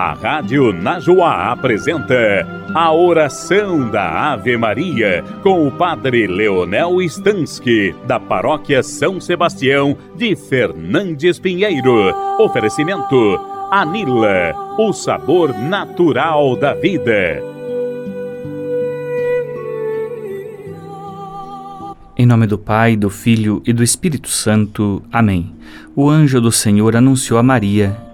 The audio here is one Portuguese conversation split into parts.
A Rádio Najuá apresenta a oração da Ave Maria com o Padre Leonel Stansky, da Paróquia São Sebastião de Fernandes Pinheiro. Oferecimento Anila, o sabor natural da vida. Em nome do Pai, do Filho e do Espírito Santo. Amém. O anjo do Senhor anunciou a Maria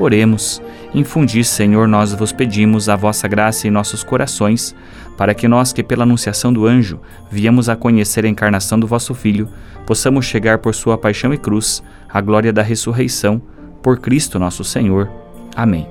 Oremos. Infundi, Senhor, nós vos pedimos a vossa graça em nossos corações, para que nós que pela anunciação do anjo viemos a conhecer a encarnação do vosso Filho, possamos chegar por sua paixão e cruz à glória da ressurreição, por Cristo nosso Senhor. Amém.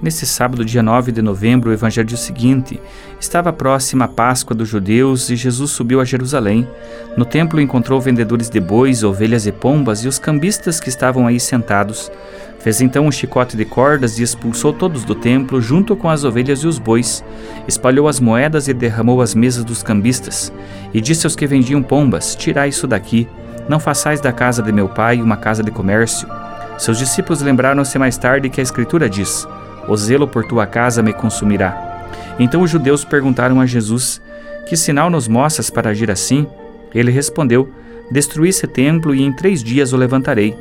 Nesse sábado, dia 9 de novembro, o evangelho o seguinte: Estava próxima a Páscoa dos judeus e Jesus subiu a Jerusalém. No templo encontrou vendedores de bois, ovelhas e pombas e os cambistas que estavam aí sentados. Fez então um chicote de cordas e expulsou todos do templo, junto com as ovelhas e os bois. Espalhou as moedas e derramou as mesas dos cambistas. E disse aos que vendiam pombas: Tirai isso daqui. Não façais da casa de meu pai uma casa de comércio. Seus discípulos lembraram-se mais tarde que a Escritura diz: O zelo por tua casa me consumirá. Então os judeus perguntaram a Jesus: Que sinal nos mostras para agir assim? Ele respondeu: Destruí esse templo e em três dias o levantarei.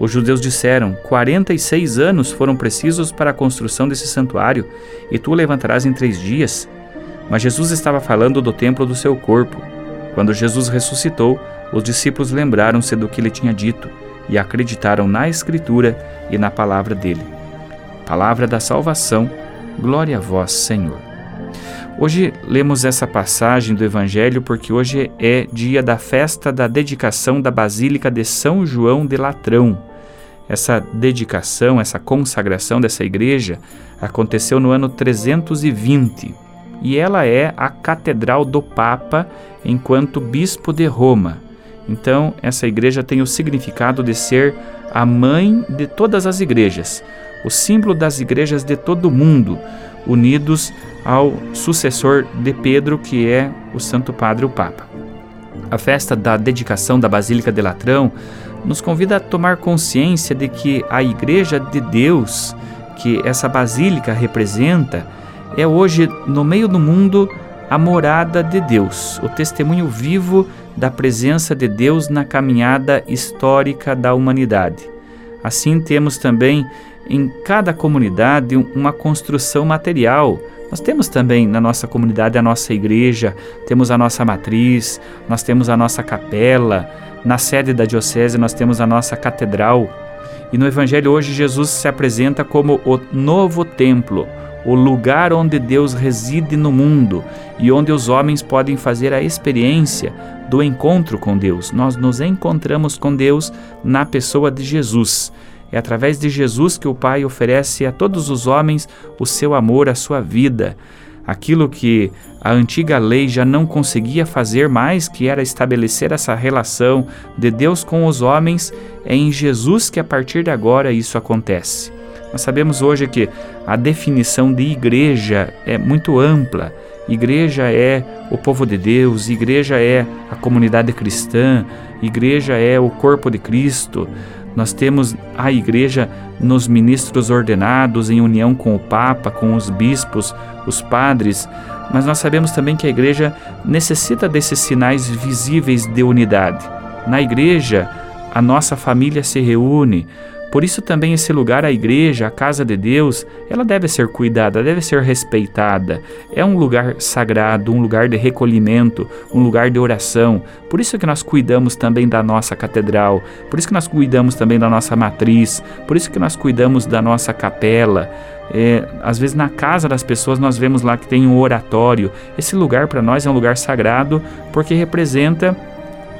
Os judeus disseram: Quarenta e seis anos foram precisos para a construção desse santuário, e tu o levantarás em três dias? Mas Jesus estava falando do templo do seu corpo. Quando Jesus ressuscitou, os discípulos lembraram-se do que ele tinha dito e acreditaram na Escritura e na palavra dele. Palavra da salvação, glória a vós, Senhor. Hoje lemos essa passagem do Evangelho porque hoje é dia da festa da dedicação da Basílica de São João de Latrão essa dedicação, essa consagração dessa igreja aconteceu no ano 320 e ela é a catedral do Papa enquanto bispo de Roma. Então, essa igreja tem o significado de ser a mãe de todas as igrejas, o símbolo das igrejas de todo o mundo, unidos ao sucessor de Pedro, que é o Santo Padre, o Papa. A festa da dedicação da Basílica de Latrão nos convida a tomar consciência de que a Igreja de Deus, que essa basílica representa, é hoje, no meio do mundo, a morada de Deus, o testemunho vivo da presença de Deus na caminhada histórica da humanidade. Assim, temos também em cada comunidade uma construção material. Nós temos também na nossa comunidade a nossa igreja, temos a nossa matriz, nós temos a nossa capela, na sede da diocese nós temos a nossa catedral e no Evangelho hoje Jesus se apresenta como o novo templo, o lugar onde Deus reside no mundo e onde os homens podem fazer a experiência do encontro com Deus. Nós nos encontramos com Deus na pessoa de Jesus. É através de Jesus que o Pai oferece a todos os homens o seu amor, a sua vida aquilo que a antiga lei já não conseguia fazer mais, que era estabelecer essa relação de Deus com os homens, é em Jesus que a partir de agora isso acontece. Nós sabemos hoje que a definição de igreja é muito ampla. Igreja é o povo de Deus, igreja é a comunidade cristã, igreja é o corpo de Cristo. Nós temos a igreja nos ministros ordenados em união com o Papa, com os bispos, os padres, mas nós sabemos também que a igreja necessita desses sinais visíveis de unidade. Na igreja, a nossa família se reúne, por isso também esse lugar, a igreja, a casa de Deus, ela deve ser cuidada, deve ser respeitada. É um lugar sagrado, um lugar de recolhimento, um lugar de oração. Por isso que nós cuidamos também da nossa catedral, por isso que nós cuidamos também da nossa matriz, por isso que nós cuidamos da nossa capela. É, às vezes na casa das pessoas nós vemos lá que tem um oratório. Esse lugar para nós é um lugar sagrado porque representa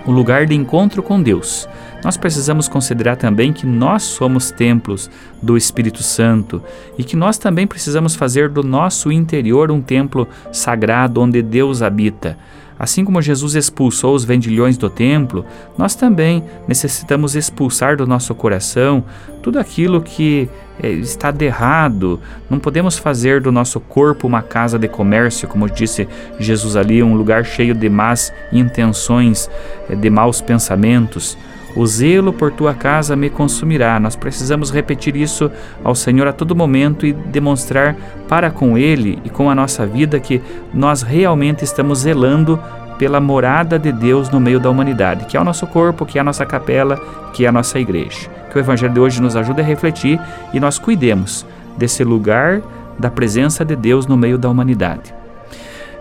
o lugar de encontro com Deus. nós precisamos considerar também que nós somos templos do Espírito Santo e que nós também precisamos fazer do nosso interior um templo sagrado onde Deus habita. Assim como Jesus expulsou os vendilhões do templo, nós também necessitamos expulsar do nosso coração tudo aquilo que é, está de errado. Não podemos fazer do nosso corpo uma casa de comércio, como disse Jesus ali, um lugar cheio de más intenções, é, de maus pensamentos. O zelo por tua casa me consumirá. Nós precisamos repetir isso ao Senhor a todo momento e demonstrar para com Ele e com a nossa vida que nós realmente estamos zelando pela morada de Deus no meio da humanidade, que é o nosso corpo, que é a nossa capela, que é a nossa igreja. Que o Evangelho de hoje nos ajude a refletir e nós cuidemos desse lugar da presença de Deus no meio da humanidade.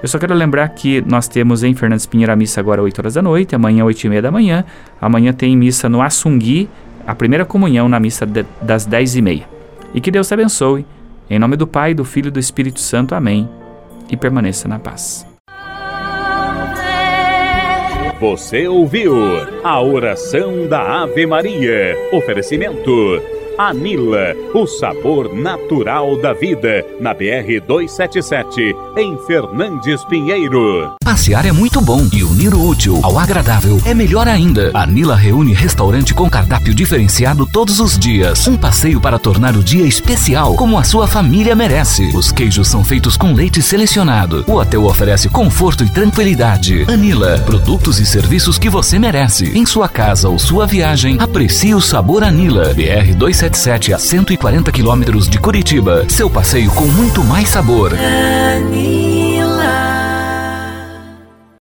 Eu só quero lembrar que nós temos em Fernandes Pinheiro a missa agora às 8 horas da noite, amanhã às 8 e meia da manhã. Amanhã tem missa no Assungui, a primeira comunhão na missa de, das 10 e meia. E que Deus te abençoe. Em nome do Pai, do Filho e do Espírito Santo. Amém. E permaneça na paz. Você ouviu a oração da Ave Maria. Oferecimento Anila, o sabor natural da vida, na BR 277, em Fernandes Pinheiro. Passear é muito bom e unir o útil ao agradável é melhor ainda. Anila reúne restaurante com cardápio diferenciado todos os dias. Um passeio para tornar o dia especial, como a sua família merece. Os queijos são feitos com leite selecionado. O hotel oferece conforto e tranquilidade. Anila, produtos e serviços que você merece. Em sua casa ou sua viagem, aprecie o sabor Anila. BR 277 177 a 140 quilômetros de Curitiba. Seu passeio com muito mais sabor.